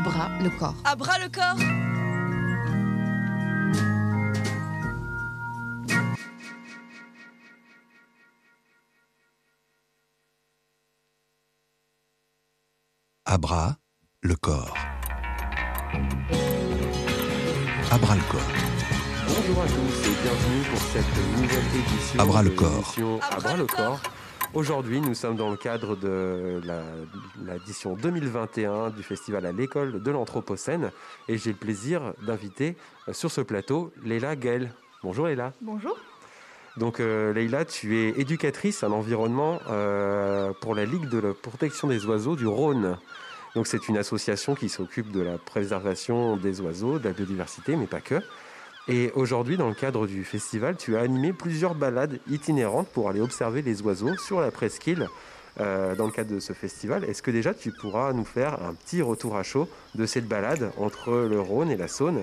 à bras le corps. À bras le corps À bras le corps. À bras le corps. Bonjour à tous et bienvenue pour cette nouvelle édition À bras le corps. À bras le corps. Aujourd'hui, nous sommes dans le cadre de l'édition 2021 du festival à l'école de l'Anthropocène et j'ai le plaisir d'inviter euh, sur ce plateau Leila Gaël. Bonjour Leila. Bonjour. Donc euh, Leïla, tu es éducatrice à l'environnement euh, pour la Ligue de la protection des oiseaux du Rhône. Donc c'est une association qui s'occupe de la préservation des oiseaux, de la biodiversité, mais pas que. Et aujourd'hui, dans le cadre du festival, tu as animé plusieurs balades itinérantes pour aller observer les oiseaux sur la presqu'île. euh, dans le cadre de ce festival, est-ce que déjà tu pourras nous faire un petit retour à chaud de cette balade entre le Rhône et la Saône?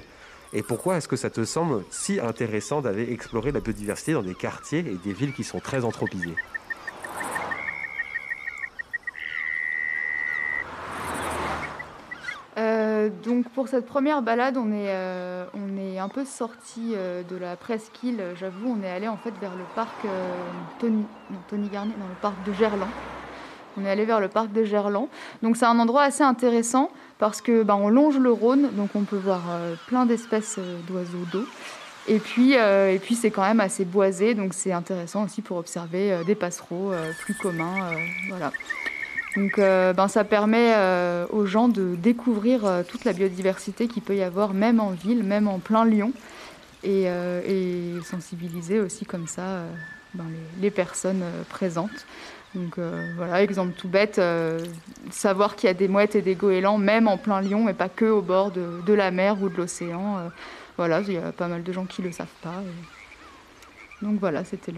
Et pourquoi est-ce que ça te semble si intéressant d'aller explorer la biodiversité dans des quartiers et des villes qui sont très anthropisées? Euh, donc pour cette première balade, on est, euh, un peu sorti euh, de la presqu'île. J'avoue, on est allé en fait vers le parc euh, Tony, non, le parc de Gerland. On est allé vers le parc de Gerland. Donc c'est un endroit assez intéressant parce que bah, on longe le Rhône, donc on peut voir euh, plein d'espèces d'oiseaux d'eau. Et puis, et puis c'est quand même assez boisé, donc c'est intéressant aussi pour observer des passereaux plus communs. voilà. Donc euh, ben, ça permet euh, aux gens de découvrir euh, toute la biodiversité qu'il peut y avoir, même en ville, même en plein Lyon, et, sensibiliser aussi comme ça ben, les, personnes présentes. Donc voilà, exemple tout bête, savoir qu'il y a des mouettes et des goélands, même en plein Lyon, et pas que au bord de, la mer ou de l'océan. voilà, il y a pas mal de gens qui ne le savent pas. Donc voilà, c'était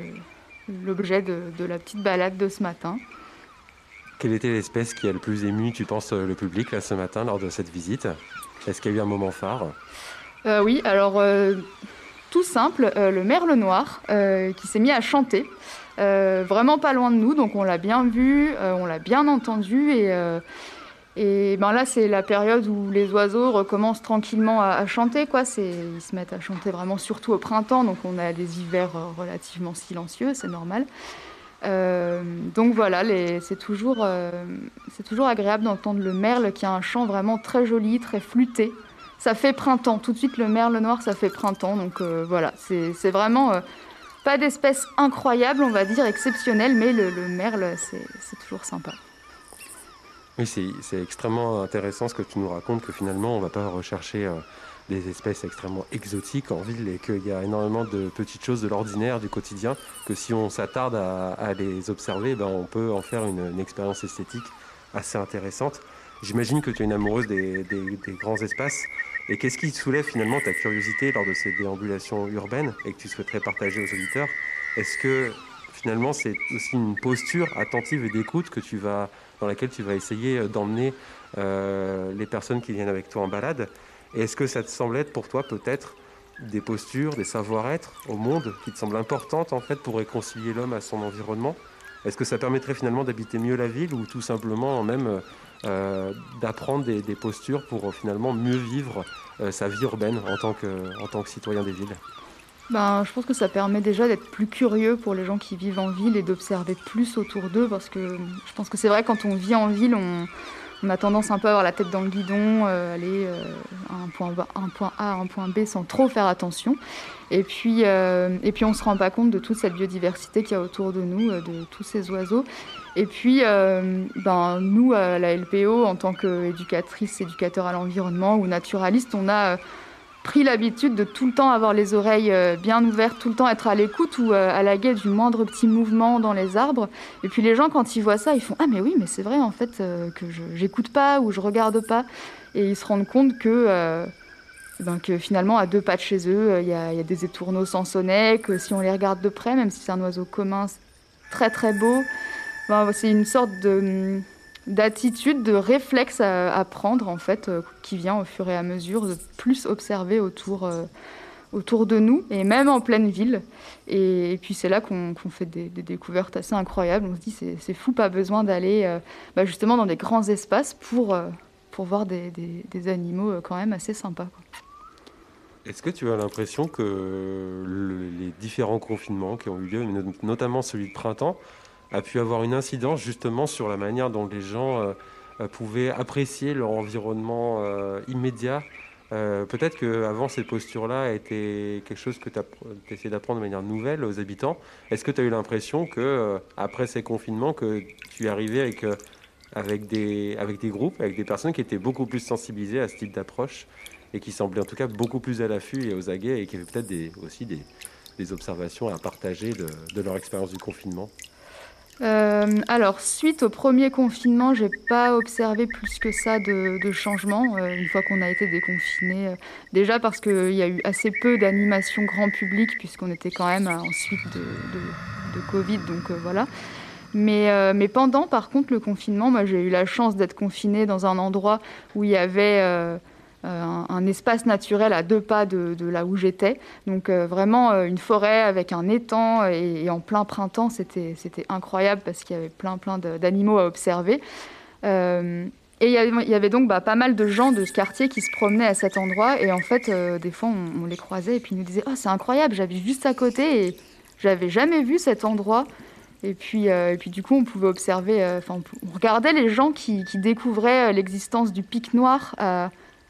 l'objet de la petite balade de ce matin. Quelle était l'espèce qui a le plus ému, tu penses, euh, le public là ce matin lors de cette visite? Est-ce qu'il y a eu un moment phare? Euh, oui, alors euh, tout simple, le merle noir qui s'est mis à chanter, vraiment pas loin de nous, donc on l'a bien vu, on l'a bien entendu et, et ben là c'est la période où les oiseaux recommencent tranquillement à, à chanter, quoi. Ils se mettent à chanter vraiment surtout au printemps, donc on a des hivers relativement silencieux, c'est normal. Euh, donc voilà, c'est toujours, euh, toujours agréable d'entendre le merle qui a un chant vraiment très joli, très flûté ça fait printemps. Tout de suite, le merle noir, ça fait printemps. Donc euh, voilà, c'est vraiment pas d'espèce incroyable, on va dire, exceptionnelle, mais le, le merle, c'est toujours sympa. Oui, c'est extrêmement intéressant ce que tu nous racontes, que finalement, on ne va pas rechercher des espèces extrêmement exotiques en ville et qu'il y a énormément de petites choses de l'ordinaire, du quotidien, que si on s'attarde à, les observer, ben, on peut en faire une, expérience esthétique assez intéressante. J'imagine que tu es une amoureuse des, grands espaces. Et qu'est-ce qui soulève finalement ta curiosité lors de ces déambulations urbaines et que tu souhaiterais partager aux auditeurs? Est-ce que finalement c'est aussi une posture attentive et d'écoute que tu vas, dans laquelle tu vas essayer d'emmener euh, les personnes qui viennent avec toi en balade? Est-ce que ça te semble être pour toi peut-être des postures, des savoir-être au monde qui te semblent importantes en fait pour réconcilier l'homme à son environnement? Est-ce que ça permettrait finalement d'habiter mieux la ville ou tout simplement même euh, euh, d'apprendre des, postures pour euh, finalement mieux vivre euh, sa vie urbaine en tant que, en tant que citoyen des villes? Ben, je pense que ça permet déjà d'être plus curieux pour les gens qui vivent en ville et d'observer plus autour d'eux, parce que je pense que c'est vrai, quand on vit en ville, on, on a tendance un peu à avoir la tête dans le guidon, euh, aller euh, à un point, un point A un point B sans trop faire attention. Et puis, euh, et puis on ne se rend pas compte de toute cette biodiversité qu'il y a autour de nous, euh, de tous ces oiseaux. Et puis, ben, nous, à la LPO, en tant qu'éducatrice, éducateur à l'environnement ou naturaliste, on a pris l'habitude de tout le temps avoir les oreilles euh, bien ouvertes, tout le temps être à l'écoute ou euh, à la guet du moindre petit mouvement dans les arbres. Et puis les gens, quand ils voient ça, ils font Ah, mais oui, mais c'est vrai en fait euh, que j'écoute pas ou je regarde pas. Et ils se rendent compte que, euh, ben, que finalement, à deux pas de chez eux, il y, a, des étourneaux sans sonnet, que si on les regarde de près, même si c'est un oiseau commun, c'est très très beau, ben, c'est une sorte de d'attitude, de réflexe à, prendre en fait, euh, qui vient au fur et à mesure de plus observer autour, euh, autour de nous et même en pleine ville. Et, puis c'est là qu'on fait des, découvertes assez incroyables. On se dit c'est fou, pas besoin d'aller euh, bah, justement dans des grands espaces pour, pour voir des, animaux quand même assez sympas. Est-ce que tu as l'impression que les différents confinements qui ont eu lieu, notamment celui de printemps, a pu avoir une incidence justement sur la manière dont les gens pouvaient apprécier leur environnement immédiat euh, peut-être qu'avant, ces postures-là étaient quelque chose que tu as essayé d'apprendre de manière nouvelle aux habitants. Est-ce que tu as eu l'impression que euh, après ces confinements, que tu es arrivé avec, euh, avec, des, avec des groupes, avec des personnes qui étaient beaucoup plus sensibilisées à ce type d'approche et qui semblaient en tout cas beaucoup plus à l'affût et aux aguets et qui avaient peut-être aussi des, observations à partager de leur expérience du confinement? Euh, alors, suite au premier confinement, j'ai pas observé plus que ça de, changement euh, une fois qu'on a été déconfiné. Euh, déjà parce qu'il y a eu assez peu d'animation grand public, puisqu'on était quand même en suite de, de, Covid, donc voilà. Mais, mais, pendant, par contre, le confinement, moi j'ai eu la chance d'être confinée dans un endroit où il y avait euh, un, espace naturel à deux pas de, là où j'étais. Donc euh, vraiment euh, une forêt avec un étang et, en plein printemps, c'était incroyable parce qu'il y avait plein plein d'animaux à observer. Et il y, avait, donc bah, pas mal de gens de ce quartier qui se promenaient à cet endroit. Et en fait, des fois, on, les croisait et puis ils nous disaient Oh, c'est incroyable, j'habite juste à côté et j'avais jamais vu cet endroit. Et puis, et puis du coup, on pouvait observer, enfin, on, regardait les gens qui, qui découvraient l'existence du pic noir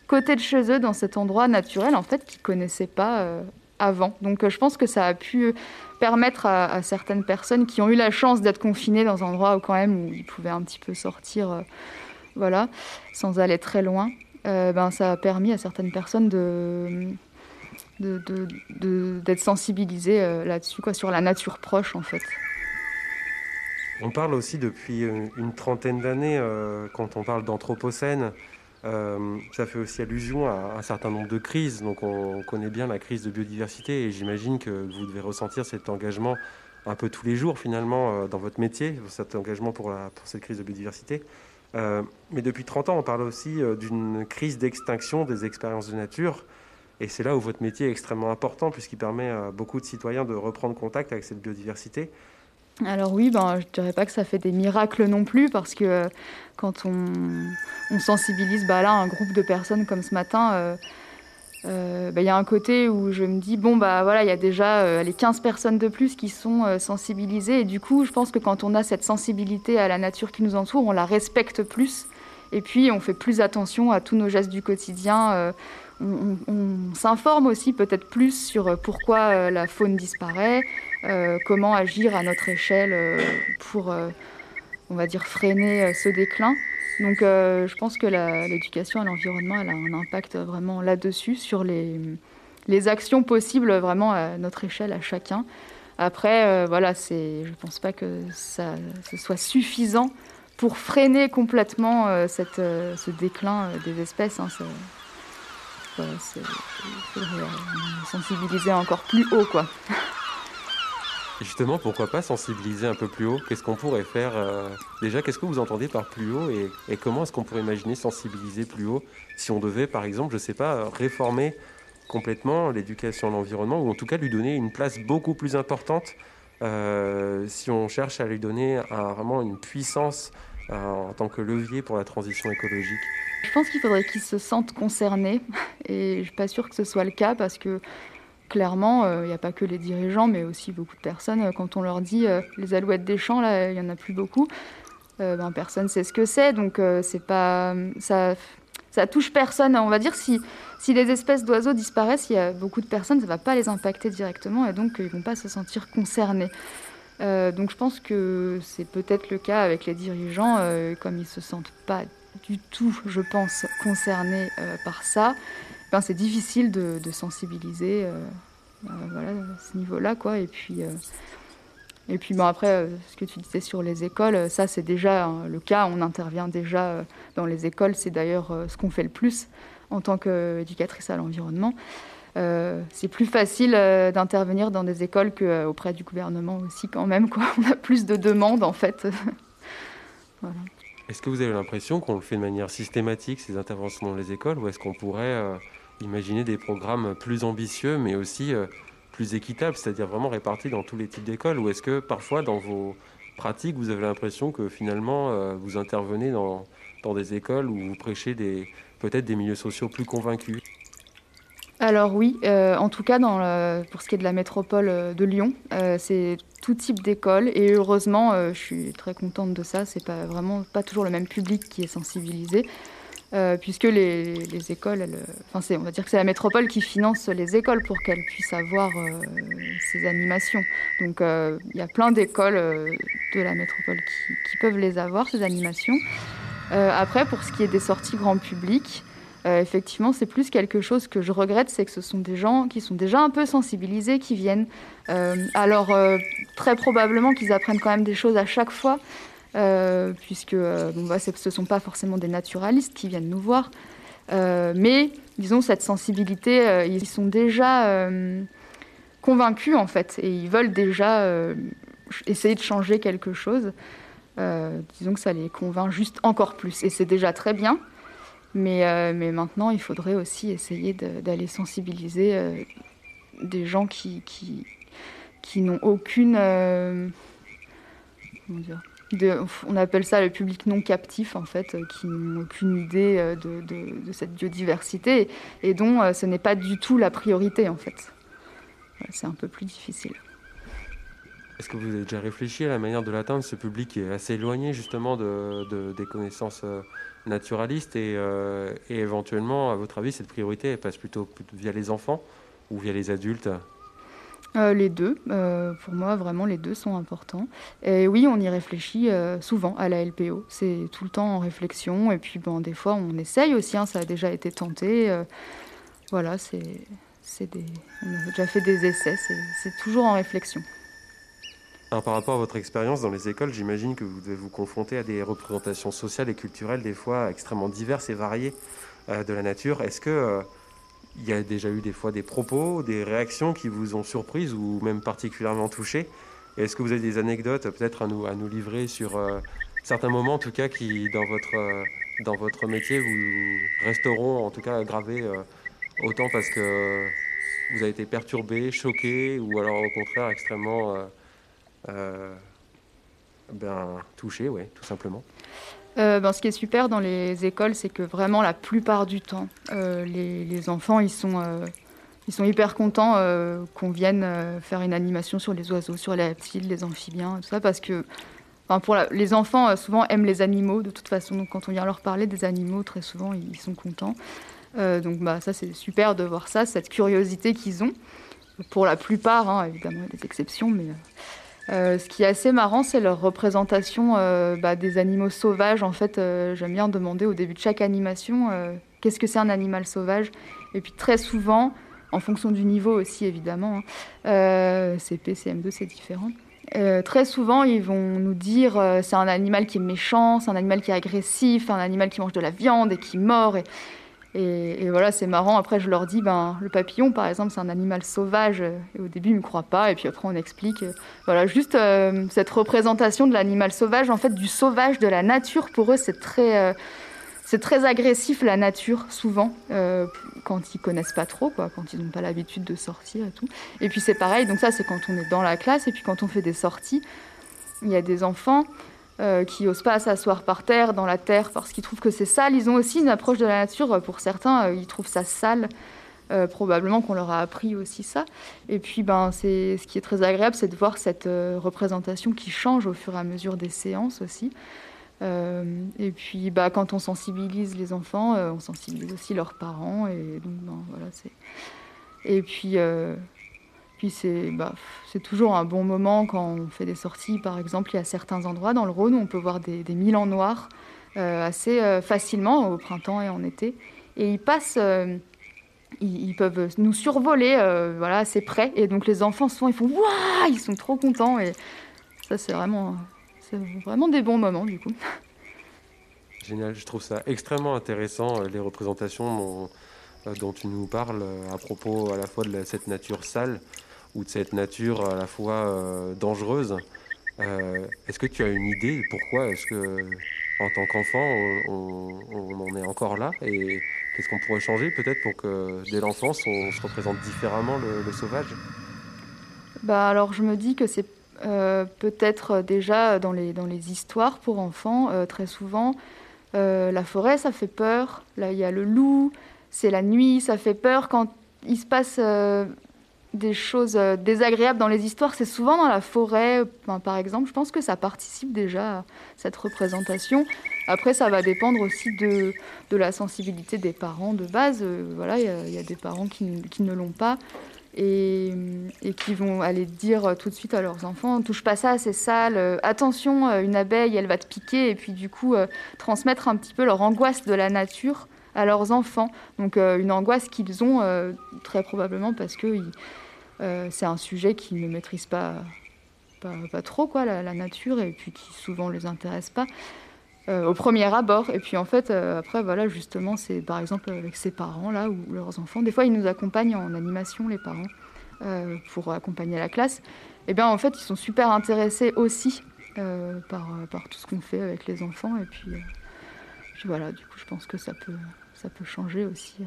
côté de chez eux, dans cet endroit naturel, en fait, qu'ils connaissaient pas euh, avant. Donc euh, je pense que ça a pu permettre à, certaines personnes qui ont eu la chance d'être confinées dans un endroit où, quand même, où ils pouvaient un petit peu sortir, euh, voilà, sans aller très loin. ben, ça a permis à certaines personnes de d'être sensibilisées là-dessus, quoi, sur la nature proche en fait. On parle aussi depuis une trentaine d'années, quand on parle d'anthropocène, euh, ça fait aussi allusion à un certain nombre de crises. Donc on connaît bien la crise de biodiversité et j'imagine que vous devez ressentir cet engagement un peu tous les jours finalement euh, dans votre métier, cet engagement pour, cette crise de biodiversité. Euh, mais depuis 30 ans, on parle aussi d'une crise d'extinction des expériences de nature. Et c'est là où votre métier est extrêmement important puisqu'il permet à beaucoup de citoyens de reprendre contact avec cette biodiversité. Alors oui, ben, je ne dirais pas que ça fait des miracles non plus, parce que euh, quand on, sensibilise bah là, un groupe de personnes comme ce matin, euh, euh, bah, il y a un côté où je me dis, bon, bah voilà, il y a déjà les 15 personnes de plus qui sont sensibilisées. Et du coup, je pense que quand on a cette sensibilité à la nature qui nous entoure, on la respecte plus. Et puis, on fait plus attention à tous nos gestes du quotidien. on, s'informe aussi peut-être plus sur pourquoi la faune disparaît, comment agir à notre échelle euh, pour, euh, on va dire, freiner ce déclin. Donc je pense que l'éducation à l'environnement, elle a un impact vraiment là-dessus, sur les, actions possibles vraiment à notre échelle, à chacun. Après, voilà, c'est, je ne pense pas que ça, ce soit suffisant pour freiner complètement ce déclin des espèces. Hein, il faudrait sensibiliser encore plus haut, quoi. Justement, pourquoi pas sensibiliser un peu plus haut? Qu'est-ce qu'on pourrait faire euh, Déjà, qu'est-ce que vous entendez par plus haut et, comment est-ce qu'on pourrait imaginer sensibiliser plus haut? Si on devait, par exemple, je ne sais pas, réformer complètement l'éducation à l'environnement ou en tout cas lui donner une place beaucoup plus importante euh, si on cherche à lui donner vraiment une puissance euh, en tant que levier pour la transition écologique? Je pense qu'il faudrait qu'ils se sentent concernés et je ne suis pas sûre que ce soit le cas parce que clairement, il euh, n'y a pas que les dirigeants, mais aussi beaucoup de personnes. Euh, quand on leur dit euh, les alouettes des champs, là, il n'y en a plus beaucoup, ben, personne ne sait ce que c'est. Donc, c'est pas, ça, ça touche personne. On va dire si, si les espèces d'oiseaux disparaissent, il y a beaucoup de personnes, ça ne va pas les impacter directement et donc ils ne vont pas se sentir concernés. donc je pense que c'est peut-être le cas avec les dirigeants, comme ils ne se sentent pas du tout, je pense, concernés par ça ben, c'est difficile de, sensibiliser euh, euh, voilà, à ce niveau-là. Quoi. Et puis, euh, et puis bon, après, ce que tu disais sur les écoles, ça c'est déjà hein, le cas, on intervient déjà dans les écoles, c'est d'ailleurs ce qu'on fait le plus en tant qu'éducatrice à l'environnement. c'est plus facile d'intervenir dans des écoles qu'auprès du gouvernement aussi quand même. Quoi. On a plus de demandes en fait. Est-ce que vous avez l'impression qu'on le fait de manière systématique, ces interventions dans les écoles, ou est-ce qu'on pourrait imaginer des programmes plus ambitieux, mais aussi euh, plus équitables, c'est-à-dire vraiment répartis dans tous les types d'écoles. Ou est-ce que parfois, dans vos pratiques, vous avez l'impression que finalement, euh, vous intervenez dans, dans des écoles où vous prêchez des, peut-être des milieux sociaux plus convaincus? Alors oui, euh, en tout cas pour ce qui est de la métropole de Lyon, c'est tout type d'école et heureusement, je suis très contente de ça. C'est pas vraiment pas toujours le même public qui est sensibilisé, puisque les, écoles, enfin on va dire que c'est la métropole qui finance les écoles pour qu'elles puissent avoir ces animations. Donc il y a plein d'écoles de la métropole qui, peuvent les avoir ces animations. après, pour ce qui est des sorties grand public. Euh, effectivement, c'est plus quelque chose que je regrette, c'est que ce sont des gens qui sont déjà un peu sensibilisés, qui viennent. Euh, alors, euh, très probablement qu'ils apprennent quand même des choses à chaque fois, puisque bon, bah, ce ne sont pas forcément des naturalistes qui viennent nous voir. mais, disons, cette sensibilité, ils sont déjà convaincus, en fait, et ils veulent déjà essayer de changer quelque chose. disons que ça les convainc juste encore plus, et c'est déjà très bien. Mais, euh, maintenant, il faudrait aussi essayer d'aller sensibiliser euh, des gens qui, n'ont aucune... Euh, comment dire on appelle ça le public non captif, en fait, qui n'ont aucune idée de, de, cette biodiversité et dont ce n'est pas du tout la priorité, en fait. C'est un peu plus difficile. Est-ce que vous avez déjà réfléchi à la manière de l'atteindre, ce public qui est assez éloigné justement de, des connaissances naturaliste euh, et, éventuellement, à votre avis, cette priorité, passe plutôt, via les enfants ou via les adultes? Euh, les deux, euh, pour moi vraiment les deux sont importants. Et oui, on y réfléchit souvent à la LPO, c'est tout le temps en réflexion et puis bon, des fois on essaye aussi, hein, ça a déjà été tenté. voilà, c'est, des... on a déjà fait des essais, c'est toujours en réflexion par rapport à votre expérience dans les écoles, j'imagine que vous devez vous confronter à des représentations sociales et culturelles, des fois extrêmement diverses et variées euh, de la nature. Est-ce que euh, il y a déjà eu des fois des propos, des réactions qui vous ont surprise ou même particulièrement touché Est-ce que vous avez des anecdotes peut-être à nous, à nous livrer sur euh, certains moments, en tout cas, qui dans votre, dans votre métier vous resteront en tout cas gravés autant parce que vous avez été perturbé, choqué ou alors au contraire extrêmement euh, ben, touché, ouais, tout simplement. Euh, ben, ce qui est super dans les écoles, c'est que vraiment la plupart du temps, euh, les, enfants, ils sont, ils sont hyper contents qu'on vienne faire une animation sur les oiseaux, sur les reptiles, les amphibiens, tout ça, parce que pour les enfants, souvent, aiment les animaux de toute façon. Donc quand on vient leur parler des animaux, très souvent, ils, sont contents. donc bah, ça, c'est super de voir ça, cette curiosité qu'ils ont. Pour la plupart, hein, évidemment, il y a des exceptions, mais euh, ce qui est assez marrant, c'est leur représentation euh, bah, des animaux sauvages. En fait, euh, j'aime bien demander au début de chaque animation qu'est-ce que c'est un animal sauvage. Et puis très souvent, en fonction du niveau aussi évidemment, hein, CP, CM2, c'est différent. très souvent, ils vont nous dire c'est un animal qui est méchant, c'est un animal qui est agressif, un animal qui mange de la viande et qui mord. Et, voilà, c'est marrant. Après, je leur dis, ben, le papillon, par exemple, c'est un animal sauvage. Et au début, ils me croient pas. Et puis après, on explique. Voilà, juste euh, cette représentation de l'animal sauvage, en fait, du sauvage, de la nature. Pour eux, c'est très, euh, c'est très agressif, la nature, souvent, euh, quand ils connaissent pas trop, quoi, quand ils n'ont pas l'habitude de sortir et tout. Et puis, c'est pareil. Donc, ça, c'est quand on est dans la classe. Et puis, quand on fait des sorties, il y a des enfants. Euh, qui n'osent pas s'asseoir par terre, dans la terre, parce qu'ils trouvent que c'est sale. Ils ont aussi une approche de la nature, euh, pour certains, euh, ils trouvent ça sale. probablement qu'on leur a appris aussi ça. Et puis, ben, c'est ce qui est très agréable, c'est de voir cette représentation qui change au fur et à mesure des séances aussi. et puis, bah, quand on sensibilise les enfants, on sensibilise aussi leurs parents. Et donc, ben, voilà, c'est. Et puis, puis c'est bah, toujours un bon moment quand on fait des sorties. Par exemple, il y a certains endroits dans le Rhône où on peut voir des, des milans noirs euh, assez euh, facilement au printemps et en été. Et ils passent, euh, ils, peuvent nous survoler voilà, assez près. Et donc les enfants, souvent, ils font Waouh Ils sont trop contents. Et ça, c'est vraiment, vraiment des bons moments du coup. Génial, je trouve ça extrêmement intéressant, les représentations dont tu nous parles à propos à la fois de cette nature sale ou de cette nature à la fois euh, dangereuse. Euh, est-ce que tu as une idée pourquoi est-ce que en tant qu'enfant on, en est encore là et qu'est-ce qu'on pourrait changer peut-être pour que dès l'enfance on se représente différemment le, sauvage? Bah alors je me dis que c'est euh, peut-être déjà dans les, dans les histoires pour enfants très souvent la forêt, ça fait peur. Là, il y a le loup, c'est la nuit, ça fait peur. Quand il se passe des choses désagréables dans les histoires, c'est souvent dans la forêt, par exemple. Je pense que ça participe déjà à cette représentation. Après, ça va dépendre aussi de, de la sensibilité des parents de base. voilà, il y, a des parents qui, qui ne l'ont pas et, qui vont aller dire tout de suite à leurs enfants touche pas ça, c'est sale, attention, une abeille, elle va te piquer, et puis du coup, transmettre un petit peu leur angoisse de la nature à leurs enfants. Donc, une angoisse qu'ils ont très probablement parce que c'est un sujet qu'ils ne maîtrisent pas, pas, trop, quoi, la, nature, et puis qui souvent ne les intéresse pas. Euh, au premier abord. Et puis en fait, euh, après, voilà, justement, c'est par exemple avec ses parents là ou leurs enfants. Des fois, ils nous accompagnent en animation, les parents, euh, pour accompagner la classe. Et bien en fait, ils sont super intéressés aussi par, par tout ce qu'on fait avec les enfants. Et puis, puis, voilà, du coup, je pense que ça peut, ça peut changer aussi,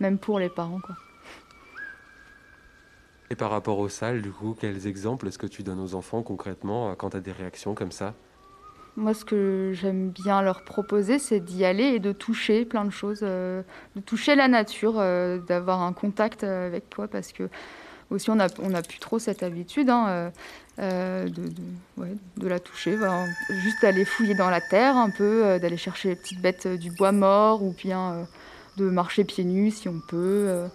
même pour les parents, quoi. Et par rapport aux salles, du coup, quels exemples est-ce que tu donnes aux enfants concrètement quand tu as des réactions comme ça? Moi, ce que j'aime bien leur proposer, c'est d'y aller et de toucher plein de choses, euh, de toucher la nature, euh, d'avoir un contact avec toi, parce que aussi on n'a on a plus trop cette habitude hein, euh, de, de, la toucher, juste d'aller fouiller dans la terre un peu, d'aller chercher les petites bêtes du bois mort, ou bien de marcher pieds nus si on peut,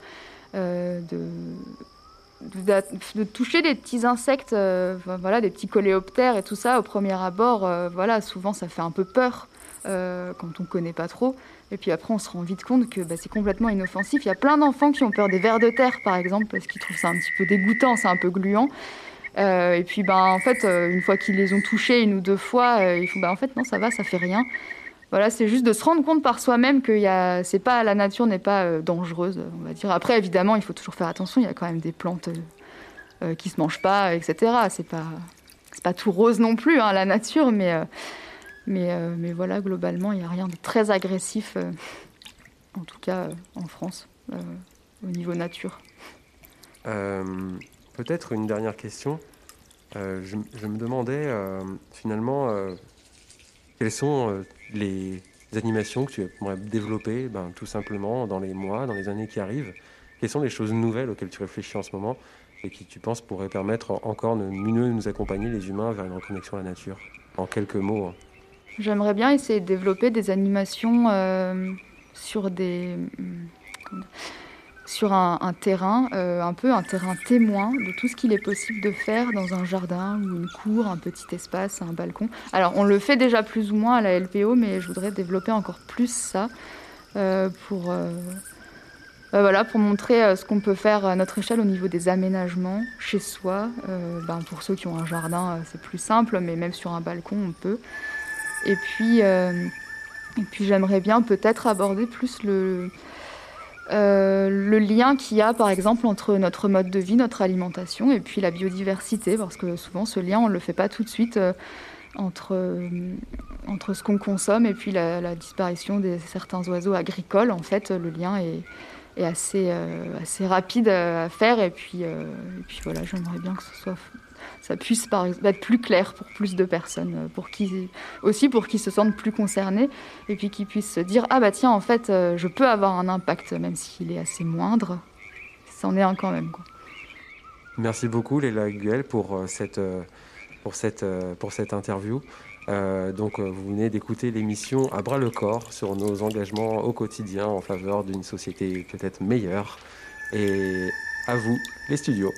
de toucher des petits insectes, euh, voilà, des petits coléoptères et tout ça, au premier abord, euh, voilà, souvent ça fait un peu peur euh, quand on ne connaît pas trop. Et puis après, on se rend vite compte que bah, c'est complètement inoffensif. Il y a plein d'enfants qui ont peur des vers de terre, par exemple, parce qu'ils trouvent ça un petit peu dégoûtant, c'est un peu gluant. Et puis, bah, en fait, une fois qu'ils les ont touchés une ou deux fois, ils font bah, en fait, non, ça va, ça fait rien. Voilà, c'est juste de se rendre compte par soi-même que y a, c'est pas, la nature n'est pas euh, dangereuse, on va dire. Après, évidemment, il faut toujours faire attention. Il y a quand même des plantes euh, euh, qui se mangent pas, etc. C'est pas, c'est pas tout rose non plus, hein, la nature, mais, mais, mais voilà, globalement, il n'y a rien de très agressif, en tout cas en France, au niveau nature. peut-être une dernière question. Je, je, me demandais finalement quelles sont les animations que tu aimerais développer ben, tout simplement dans les mois, dans les années qui arrivent? Quelles sont les choses nouvelles auxquelles tu réfléchis en ce moment et qui, tu penses, pourraient permettre encore de mieux nous accompagner, les humains, vers une reconnexion à la nature? En quelques mots. Hein. J'aimerais bien essayer de développer des animations euh, sur des sur un, terrain, euh, un peu un terrain témoin de tout ce qu'il est possible de faire dans un jardin ou une cour, un petit espace, un balcon. Alors on le fait déjà plus ou moins à la LPO, mais je voudrais développer encore plus ça euh, pour, euh, bah voilà, pour montrer ce qu'on peut faire à notre échelle au niveau des aménagements chez soi. Ben pour ceux qui ont un jardin, c'est plus simple, mais même sur un balcon, on peut. Et puis, et puis j'aimerais bien peut-être aborder plus le euh, le lien qu'il y a par exemple entre notre mode de vie, notre alimentation et puis la biodiversité, parce que souvent ce lien on ne le fait pas tout de suite euh, entre, euh, entre ce qu'on consomme et puis la, disparition de certains oiseaux agricoles. En fait, le lien est, est assez, assez rapide à faire et puis, et puis voilà, j'aimerais bien que ce soit ça puisse être plus clair pour plus de personnes, euh, pour qui, aussi pour qu'ils se sentent plus concernés et puis qu'ils puissent se dire ah bah tiens en fait euh, je peux avoir un impact même s'il est assez moindre, c'en est un quand même. Merci beaucoup Léla Guel pour euh, cette, pour cette, pour cette interview. donc vous venez d'écouter l'émission à bras le corps sur nos engagements au quotidien en faveur d'une société peut-être meilleure. Et à vous les studios.